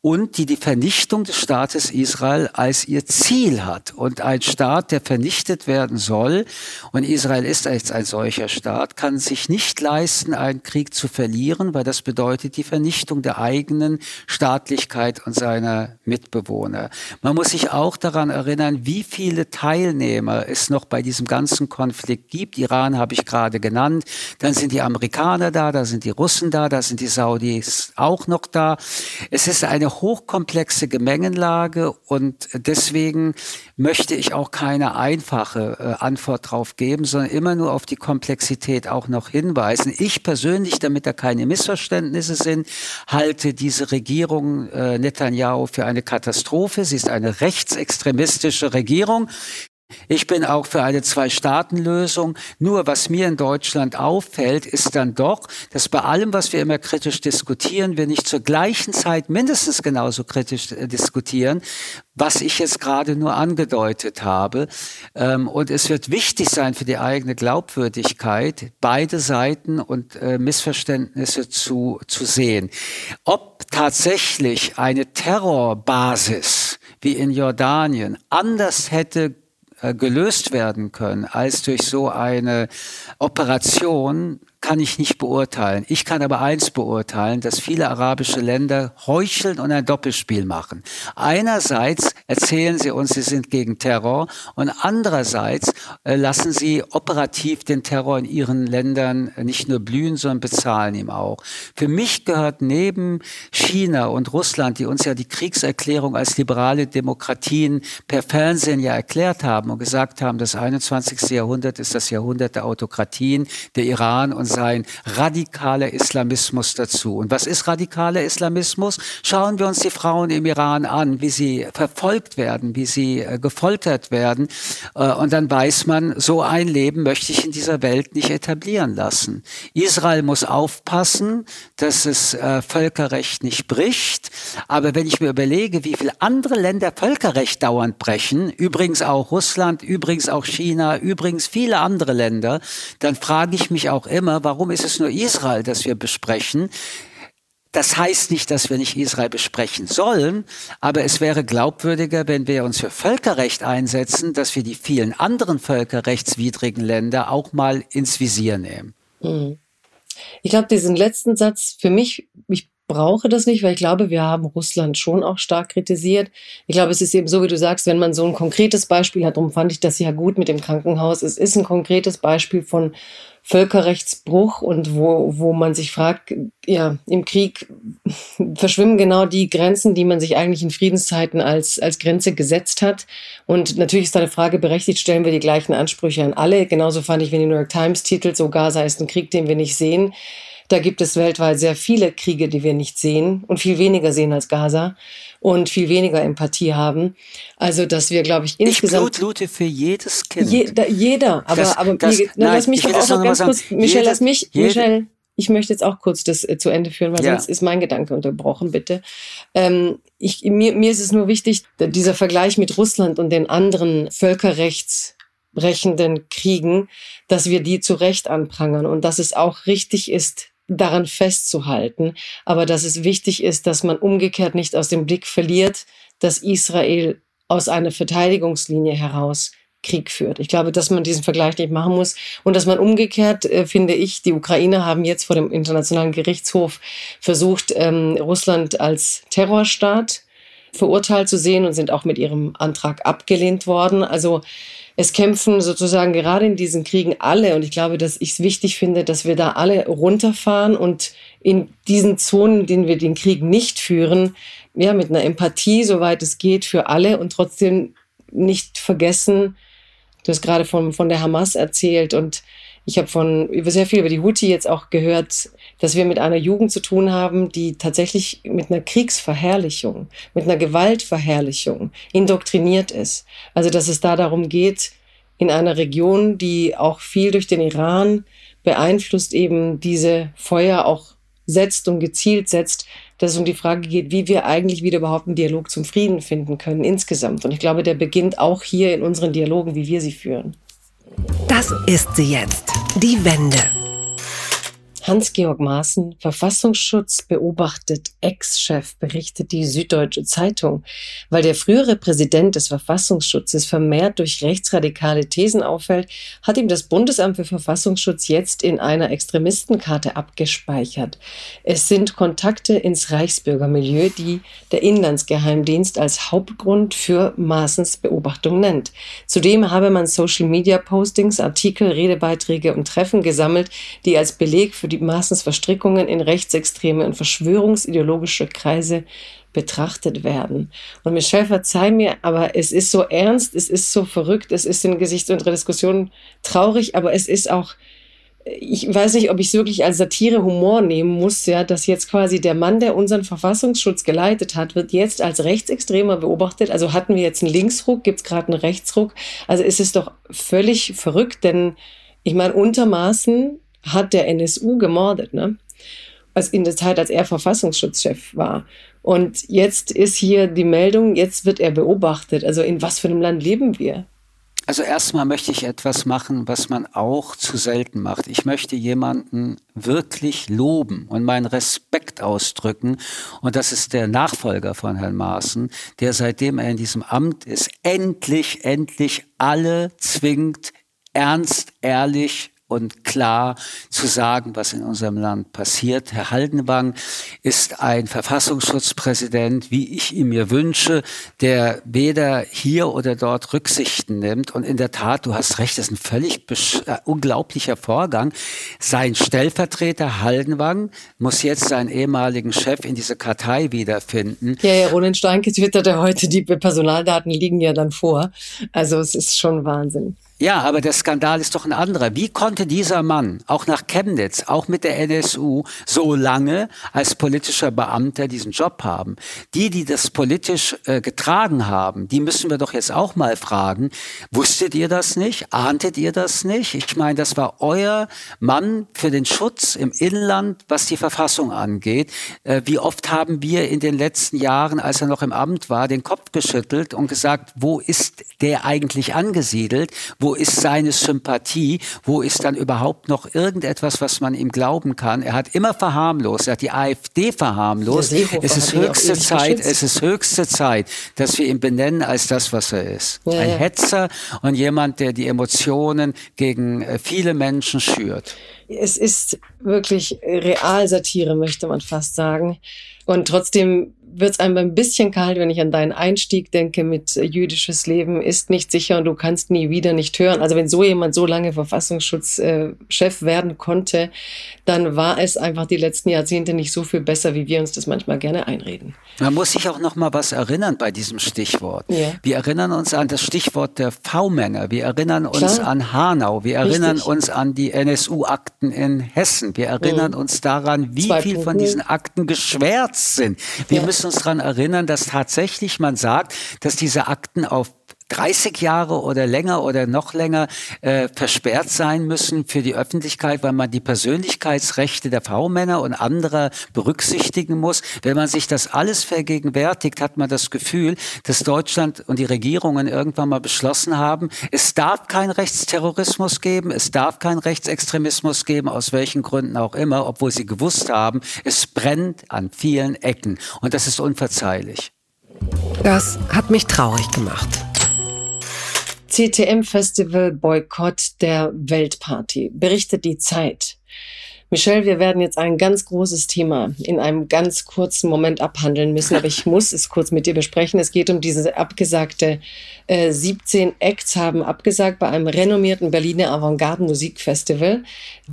und die die Vernichtung des Staates Israel als ihr Ziel hat. Und ein Staat, der vernichtet werden soll, und Israel ist als ein solcher Staat, kann sich nicht leisten, einen Krieg zu verlieren, weil das bedeutet die Vernichtung der eigenen Staatlichkeit und seiner Mitbewohner. Man muss sich auch daran erinnern, wie viele Teilnehmer es noch bei diesem ganzen Konflikt gibt. Iran habe ich gerade genannt. Dann sind die Amerikaner da, da sind die Russen da, da sind die Saudis auch noch da. Es ist eine hochkomplexe Gemengenlage und deswegen möchte ich auch keine einfache äh, Antwort drauf geben, sondern immer nur auf die Komplexität auch noch hinweisen. Ich persönlich, damit da keine Missverständnisse sind, halte diese Regierung äh, Netanyahu für eine Katastrophe. Sie ist eine rechtsextremistische Regierung. Ich bin auch für eine Zwei-Staaten-Lösung. Nur was mir in Deutschland auffällt, ist dann doch, dass bei allem, was wir immer kritisch diskutieren, wir nicht zur gleichen Zeit mindestens genauso kritisch äh, diskutieren, was ich jetzt gerade nur angedeutet habe. Ähm, und es wird wichtig sein für die eigene Glaubwürdigkeit, beide Seiten und äh, Missverständnisse zu, zu sehen. Ob tatsächlich eine Terrorbasis wie in Jordanien anders hätte gelöst werden können als durch so eine Operation, kann ich nicht beurteilen. Ich kann aber eins beurteilen, dass viele arabische Länder heucheln und ein Doppelspiel machen. Einerseits erzählen sie uns, sie sind gegen Terror und andererseits äh, lassen sie operativ den Terror in ihren Ländern nicht nur blühen, sondern bezahlen ihm auch. Für mich gehört neben China und Russland, die uns ja die Kriegserklärung als liberale Demokratien per Fernsehen ja erklärt haben und gesagt haben, das 21. Jahrhundert ist das Jahrhundert der Autokratien, der Iran und sein radikaler Islamismus dazu. Und was ist radikaler Islamismus? Schauen wir uns die Frauen im Iran an, wie sie verfolgt werden, wie sie äh, gefoltert werden. Äh, und dann weiß man, so ein Leben möchte ich in dieser Welt nicht etablieren lassen. Israel muss aufpassen, dass es äh, Völkerrecht nicht bricht. Aber wenn ich mir überlege, wie viele andere Länder Völkerrecht dauernd brechen, übrigens auch Russland, übrigens auch China, übrigens viele andere Länder, dann frage ich mich auch immer, warum ist es nur Israel, das wir besprechen? das heißt nicht, dass wir nicht Israel besprechen sollen, aber es wäre glaubwürdiger, wenn wir uns für Völkerrecht einsetzen, dass wir die vielen anderen völkerrechtswidrigen Länder auch mal ins Visier nehmen. Mhm. Ich glaube, diesen letzten Satz für mich, ich brauche das nicht, weil ich glaube, wir haben Russland schon auch stark kritisiert. Ich glaube, es ist eben so, wie du sagst, wenn man so ein konkretes Beispiel hat, darum fand ich das ja gut mit dem Krankenhaus. Es ist ein konkretes Beispiel von Völkerrechtsbruch und wo, wo man sich fragt, ja, im Krieg verschwimmen genau die Grenzen, die man sich eigentlich in Friedenszeiten als, als Grenze gesetzt hat. Und natürlich ist da eine Frage berechtigt, stellen wir die gleichen Ansprüche an alle. Genauso fand ich, wenn die New York Times titelt, so Gaza ist ein Krieg, den wir nicht sehen da gibt es weltweit sehr viele Kriege, die wir nicht sehen und viel weniger sehen als Gaza und viel weniger Empathie haben. Also, dass wir, glaube ich, insgesamt. Ich blutlute für jedes Kind. Je, da, jeder, aber, das, aber das, mir, nein, lass mich doch auch noch ganz sagen, kurz, Michel, jedes, lass mich, jede, Michel, ich möchte jetzt auch kurz das äh, zu Ende führen, weil Ja. sonst ist mein Gedanke unterbrochen, bitte. Ähm, ich, mir, mir ist es nur wichtig, dieser Vergleich mit Russland und den anderen völkerrechtsbrechenden Kriegen, dass wir die zu Recht anprangern und dass es auch richtig ist, daran festzuhalten, aber dass es wichtig ist, dass man umgekehrt nicht aus dem Blick verliert, dass Israel aus einer Verteidigungslinie heraus Krieg führt. Ich glaube, dass man diesen Vergleich nicht machen muss und dass man umgekehrt, äh, finde ich, die Ukrainer haben jetzt vor dem Internationalen Gerichtshof versucht, ähm, Russland als Terrorstaat verurteilt zu sehen und sind auch mit ihrem Antrag abgelehnt worden. Also es kämpfen sozusagen gerade in diesen Kriegen alle und ich glaube, dass ich es wichtig finde, dass wir da alle runterfahren und in diesen Zonen, in denen wir den Krieg nicht führen, ja, mit einer Empathie, soweit es geht, für alle und trotzdem nicht vergessen, du hast gerade von, von der Hamas erzählt und ich habe von über sehr viel über die Houthi jetzt auch gehört, dass wir mit einer Jugend zu tun haben, die tatsächlich mit einer Kriegsverherrlichung, mit einer Gewaltverherrlichung indoktriniert ist. Also dass es da darum geht, in einer Region, die auch viel durch den Iran beeinflusst, eben diese Feuer auch setzt und gezielt setzt, dass es um die Frage geht, wie wir eigentlich wieder überhaupt einen Dialog zum Frieden finden können insgesamt. Und ich glaube, der beginnt auch hier in unseren Dialogen, wie wir sie führen. Das ist sie jetzt. Die Wende. Hans-Georg Maaßen, Verfassungsschutz beobachtet Ex-Chef, berichtet die Süddeutsche Zeitung. Weil der frühere Präsident des Verfassungsschutzes vermehrt durch rechtsradikale Thesen auffällt, hat ihm das Bundesamt für Verfassungsschutz jetzt in einer Extremistenkarte abgespeichert. Es sind Kontakte ins Reichsbürgermilieu, die der Inlandsgeheimdienst als Hauptgrund für Maaßens Beobachtung nennt. Zudem habe man Social-Media-Postings, Artikel, Redebeiträge und Treffen gesammelt, die als Beleg für die Maaßens Verstrickungen in rechtsextreme und verschwörungsideologische Kreise betrachtet werden. Und Michelle, verzeih mir, aber es ist so ernst, es ist so verrückt, es ist in Gesichts- unserer Diskussion traurig, aber es ist auch, ich weiß nicht, ob ich es wirklich als Satire Humor nehmen muss, ja, dass jetzt quasi der Mann, der unseren Verfassungsschutz geleitet hat, wird jetzt als Rechtsextremer beobachtet. Also hatten wir jetzt einen Linksruck, gibt es gerade einen Rechtsruck. Also es ist doch völlig verrückt, denn ich meine, untermaßen hat der NSU gemordet, ne? Also in der Zeit, als er Verfassungsschutzchef war. Und jetzt ist hier die Meldung, jetzt wird er beobachtet. Also in was für einem Land leben wir? Also erstmal möchte ich etwas machen, was man auch zu selten macht. Ich möchte jemanden wirklich loben und meinen Respekt ausdrücken. Und das ist der Nachfolger von Herrn Maaßen, der seitdem er in diesem Amt ist, endlich, endlich alle zwingt, ernst, ehrlich und klar zu sagen, was in unserem Land passiert. Herr Haldenwang ist ein Verfassungsschutzpräsident, wie ich ihn mir wünsche, der weder hier oder dort Rücksichten nimmt. Und in der Tat, du hast recht, das ist ein völlig äh, unglaublicher Vorgang. Sein Stellvertreter Haldenwang muss jetzt seinen ehemaligen Chef in diese Kartei wiederfinden. Ja, ja, Roland Steinke twitterte heute, die Personaldaten liegen ja dann vor. Also es ist schon Wahnsinn. Ja, aber der Skandal ist doch ein anderer. Wie konnte dieser Mann auch nach Chemnitz, auch mit der NSU, so lange als politischer Beamter diesen Job haben? Die, die das politisch äh, getragen haben, die müssen wir doch jetzt auch mal fragen. Wusstet ihr das nicht? Ahntet ihr das nicht? Ich meine, das war euer Mann für den Schutz im Inland, was die Verfassung angeht. Äh, wie oft haben wir in den letzten Jahren, als er noch im Amt war, den Kopf geschüttelt und gesagt, wo ist der eigentlich angesiedelt? Wo Wo ist seine Sympathie? Wo ist dann überhaupt noch irgendetwas, was man ihm glauben kann? Er hat immer verharmlost, er hat die AfD verharmlost. Es ist höchste Zeit, es ist höchste Zeit, dass wir ihn benennen als das, was er ist. Ja, Ein ja. Hetzer und jemand, der die Emotionen gegen äh, viele Menschen schürt. Es ist wirklich Realsatire, möchte man fast sagen. Und trotzdem wird es einem ein bisschen kalt, wenn ich an deinen Einstieg denke mit äh, jüdisches Leben ist nicht sicher und du kannst nie wieder nicht hören. Also wenn so jemand so lange Verfassungsschutzchef äh, werden konnte, dann war es einfach die letzten Jahrzehnte nicht so viel besser, wie wir uns das manchmal gerne einreden. Man muss sich auch noch mal was erinnern bei diesem Stichwort. Ja. Wir erinnern uns an das Stichwort der V-Männer. Wir erinnern uns Klar. an Hanau. Wir erinnern Richtig. uns an die NSU-Akten in Hessen. Wir erinnern mhm. uns daran, wie Zwei viel Punkte. von diesen Akten geschwärzt sind. Wir ja. müssen uns daran erinnern, dass tatsächlich man sagt, dass diese Akten auf 30 Jahre oder länger oder noch länger äh, versperrt sein müssen für die Öffentlichkeit, weil man die Persönlichkeitsrechte der V-Männer und anderer berücksichtigen muss. Wenn man sich das alles vergegenwärtigt, hat man das Gefühl, dass Deutschland und die Regierungen irgendwann mal beschlossen haben, es darf keinen Rechtsterrorismus geben, es darf keinen Rechtsextremismus geben, aus welchen Gründen auch immer, obwohl sie gewusst haben, es brennt an vielen Ecken. Und das ist unverzeihlich. Das hat mich traurig gemacht. CTM-Festival Boykott der Weltparty, berichtet die Zeit. Michelle, wir werden jetzt ein ganz großes Thema in einem ganz kurzen Moment abhandeln müssen, aber ich muss es kurz mit dir besprechen. Es geht um diese abgesagte äh, 17 Acts haben abgesagt bei einem renommierten Berliner Avantgarde-Musikfestival.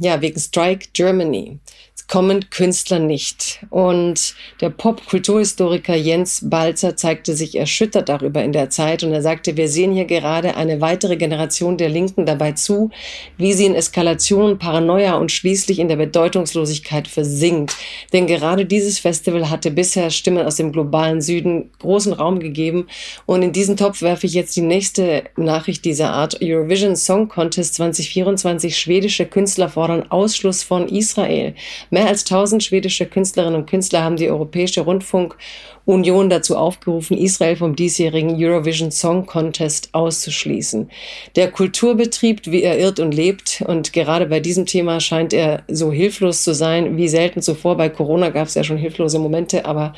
Ja, wegen Strike Germany kommen Künstler nicht. Und der Popkulturhistoriker Jens Balzer zeigte sich erschüttert darüber in der Zeit und er sagte, wir sehen hier gerade eine weitere Generation der Linken dabei zu, wie sie in Eskalation, Paranoia und schließlich in der Bedeutungslosigkeit versinkt. Denn gerade dieses Festival hatte bisher Stimmen aus dem globalen Süden großen Raum gegeben. Und in diesen Topf werfe ich jetzt die nächste Nachricht dieser Art. Eurovision Song Contest 2024 schwedische Künstler fordern Ausschluss von Israel. Mehr als 1000 schwedische Künstlerinnen und Künstler haben die Europäische Rundfunkunion dazu aufgerufen, Israel vom diesjährigen Eurovision Song Contest auszuschließen. Der Kulturbetrieb, wie er irrt und lebt, und gerade bei diesem Thema scheint er so hilflos zu sein wie selten zuvor. Bei Corona gab es ja schon hilflose Momente, aber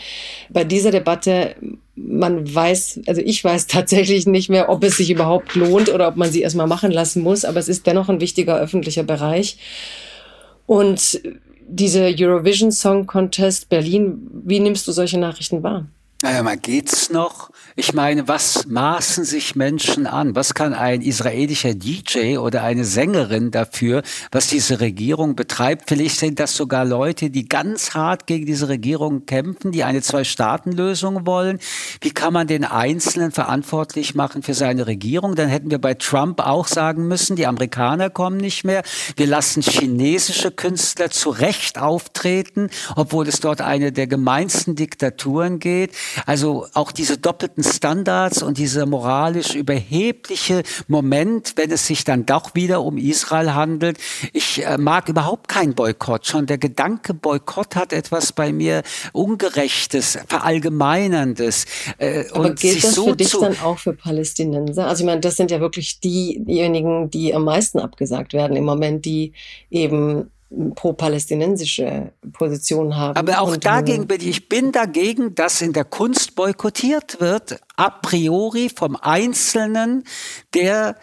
bei dieser Debatte man weiß, also ich weiß tatsächlich nicht mehr, ob es sich überhaupt lohnt oder ob man sie erstmal machen lassen muss, aber es ist dennoch ein wichtiger öffentlicher Bereich. Und diese Eurovision Song Contest Berlin, wie nimmst du solche Nachrichten wahr? Naja, mal geht's noch? Ich meine, was maßen sich Menschen an? Was kann ein israelischer DJ oder eine Sängerin dafür, was diese Regierung betreibt? Vielleicht sind das sogar Leute, die ganz hart gegen diese Regierung kämpfen, die eine Zwei-Staaten-Lösung wollen. Wie kann man den Einzelnen verantwortlich machen für seine Regierung? Dann hätten wir bei Trump auch sagen müssen, die Amerikaner kommen nicht mehr. Wir lassen chinesische Künstler zu Recht auftreten, obwohl es dort eine der gemeinsten Diktaturen geht. Also auch diese doppelten Standards und dieser moralisch überhebliche Moment, wenn es sich dann doch wieder um Israel handelt. Ich äh, mag überhaupt keinen Boykott. Schon der Gedanke Boykott hat etwas bei mir Ungerechtes, Verallgemeinerndes. Äh, Aber und gilt das so für dich dann auch für Palästinenser? Also ich meine, das sind ja wirklich diejenigen, die am meisten abgesagt werden im Moment, die eben pro-palästinensische Position haben. Aber auch dagegen bin ich, ich bin dagegen, dass in der Kunst boykottiert wird, a priori vom Einzelnen, der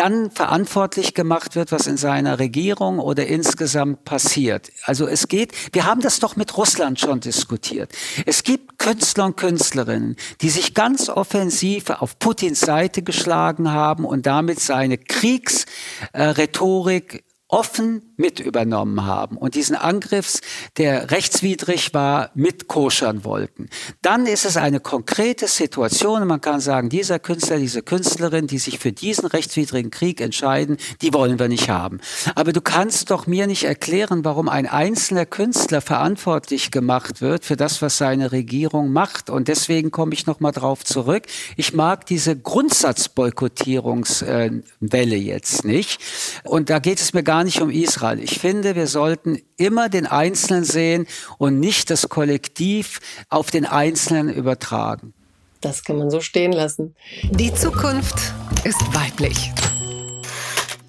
dann verantwortlich gemacht wird, was in seiner Regierung oder insgesamt passiert. Also es geht, wir haben das doch mit Russland schon diskutiert. Es gibt Künstler und Künstlerinnen, die sich ganz offensiv auf Putins Seite geschlagen haben und damit seine Kriegsrhetorik offen mit übernommen haben und diesen Angriffs, der rechtswidrig war, mit koschern wollten. Dann ist es eine konkrete Situation man kann sagen, dieser Künstler, diese Künstlerin, die sich für diesen rechtswidrigen Krieg entscheiden, die wollen wir nicht haben. Aber du kannst doch mir nicht erklären, warum ein einzelner Künstler verantwortlich gemacht wird für das, was seine Regierung macht. Und deswegen komme ich nochmal drauf zurück. Ich mag diese Grundsatzboykottierungswelle jetzt nicht. Und da geht es mir gar nicht um Israel Fall. Ich finde, wir sollten immer den Einzelnen sehen und nicht das Kollektiv auf den Einzelnen übertragen. Das kann man so stehen lassen. Die Zukunft ist weiblich.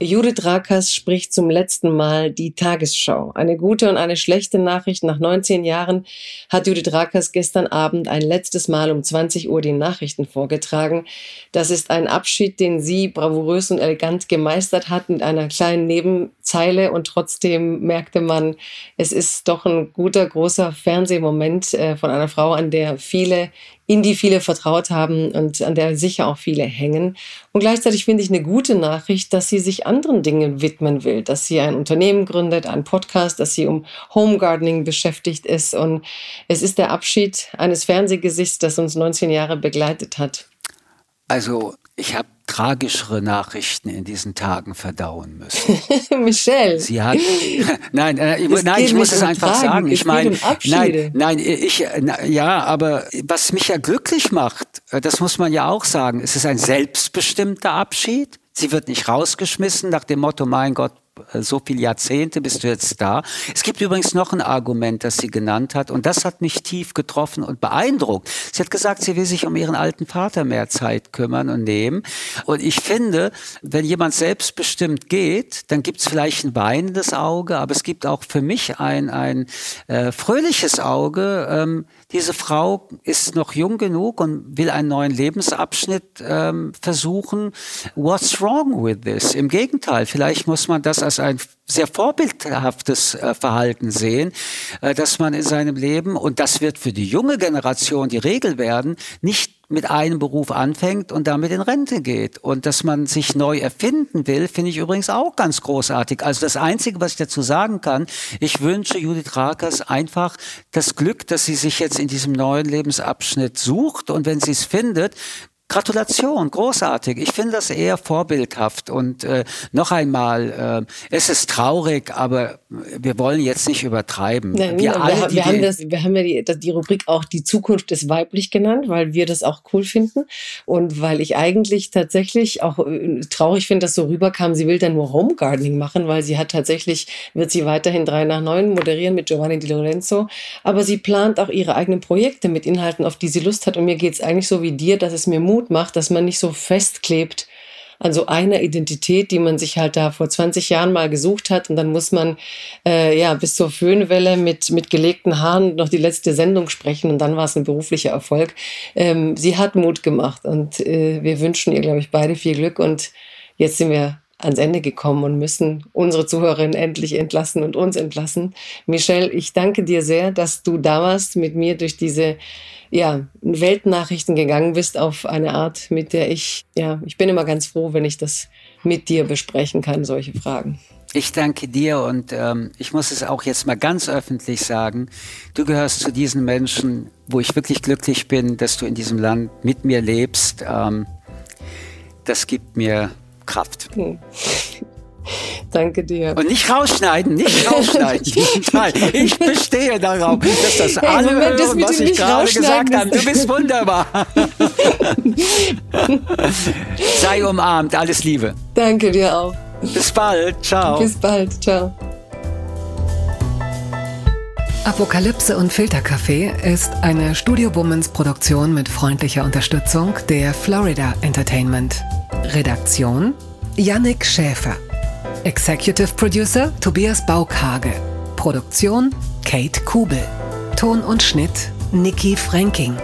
Judith Rakers spricht zum letzten Mal die Tagesschau. Eine gute und eine schlechte Nachricht. Nach 19 Jahren hat Judith Rakers gestern Abend ein letztes Mal um 20 Uhr die Nachrichten vorgetragen. Das ist ein Abschied, den sie bravourös und elegant gemeistert hat mit einer kleinen Nebenzeile und trotzdem merkte man, es ist doch ein guter, großer Fernsehmoment äh, von einer Frau, an der viele in die viele vertraut haben und an der sicher auch viele hängen. Und gleichzeitig finde ich eine gute Nachricht, dass sie sich anderen Dingen widmen will, dass sie ein Unternehmen gründet, einen Podcast, dass sie um Home Gardening beschäftigt ist. Und es ist der Abschied eines Fernsehgesichts, das uns 19 Jahre begleitet hat. Also ich habe tragischere Nachrichten in diesen Tagen verdauen müssen. Michelle. Sie hat, nein, äh, ich, nein, ich muss es einfach Tragen. sagen. Ich meine, nein, nein, ich, na, ja, aber was mich ja glücklich macht, äh, das muss man ja auch sagen, es ist ein selbstbestimmter Abschied. Sie wird nicht rausgeschmissen nach dem Motto, mein Gott, so viele Jahrzehnte bist du jetzt da. Es gibt übrigens noch ein Argument, das sie genannt hat, und das hat mich tief getroffen und beeindruckt. Sie hat gesagt, sie will sich um ihren alten Vater mehr Zeit kümmern und nehmen. Und ich finde, wenn jemand selbstbestimmt geht, dann gibt es vielleicht ein weinendes Auge, aber es gibt auch für mich ein, ein äh, fröhliches Auge. Ähm, diese Frau ist noch jung genug und will einen neuen Lebensabschnitt ähm, versuchen. What's wrong with this? Im Gegenteil, vielleicht muss man das als ein sehr vorbildhaftes äh, Verhalten sehen, äh, dass man in seinem Leben, und das wird für die junge Generation die Regel werden, nicht mit einem Beruf anfängt und damit in Rente geht. Und dass man sich neu erfinden will, finde ich übrigens auch ganz großartig. Also das Einzige, was ich dazu sagen kann, ich wünsche Judith Rakers einfach das Glück, dass sie sich jetzt in diesem neuen Lebensabschnitt sucht und wenn sie es findet, Gratulation, großartig. Ich finde das eher vorbildhaft. Und äh, noch einmal, äh, es ist traurig, aber wir wollen jetzt nicht übertreiben. Nein, wir, alle, wir, wir haben das, wir haben ja die, die Rubrik auch die Zukunft ist weiblich genannt, weil wir das auch cool finden. Und weil ich eigentlich tatsächlich auch äh, traurig finde, dass so rüberkam, sie will dann nur Home Gardening machen, weil sie hat tatsächlich, wird sie weiterhin drei nach neun moderieren mit Giovanni Di Lorenzo, aber sie plant auch ihre eigenen Projekte mit Inhalten, auf die sie Lust hat. Und mir geht es eigentlich so wie dir, dass es mir Mut macht, dass man nicht so festklebt an so einer Identität, die man sich halt da vor 20 Jahren mal gesucht hat und dann muss man äh, ja bis zur Föhnwelle mit, mit gelegten Haaren noch die letzte Sendung sprechen und dann war es ein beruflicher Erfolg. Ähm, sie hat Mut gemacht und äh, wir wünschen ihr, glaube ich, beide viel Glück und jetzt sind wir ans Ende gekommen und müssen unsere Zuhörerinnen endlich entlassen und uns entlassen. Michelle, ich danke dir sehr, dass du da warst, mit mir durch diese ja, Weltnachrichten gegangen bist auf eine Art, mit der ich, ja, ich bin immer ganz froh, wenn ich das mit dir besprechen kann, solche Fragen. Ich danke dir und ähm, ich muss es auch jetzt mal ganz öffentlich sagen. Du gehörst zu diesen Menschen, wo ich wirklich glücklich bin, dass du in diesem Land mit mir lebst. Ähm, das gibt mir Kraft. Hm. Danke dir. Und nicht rausschneiden, nicht rausschneiden. ich bestehe darauf, dass das hey, alle Moment, hören, das was ich gerade gesagt habe. Du bist wunderbar. Sei umarmt, alles Liebe. Danke dir auch. Bis bald, ciao. Bis bald, ciao. Apokalypse und Filterkaffee ist eine Studio Womans Produktion mit freundlicher Unterstützung der Florida Entertainment. Redaktion Yannick Schäfer. Executive Producer Tobias Baukhage. Produktion Kate Kubel. Ton und Schnitt Nikki Franking.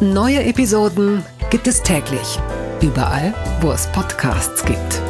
Neue Episoden gibt es täglich. Überall, wo es Podcasts gibt.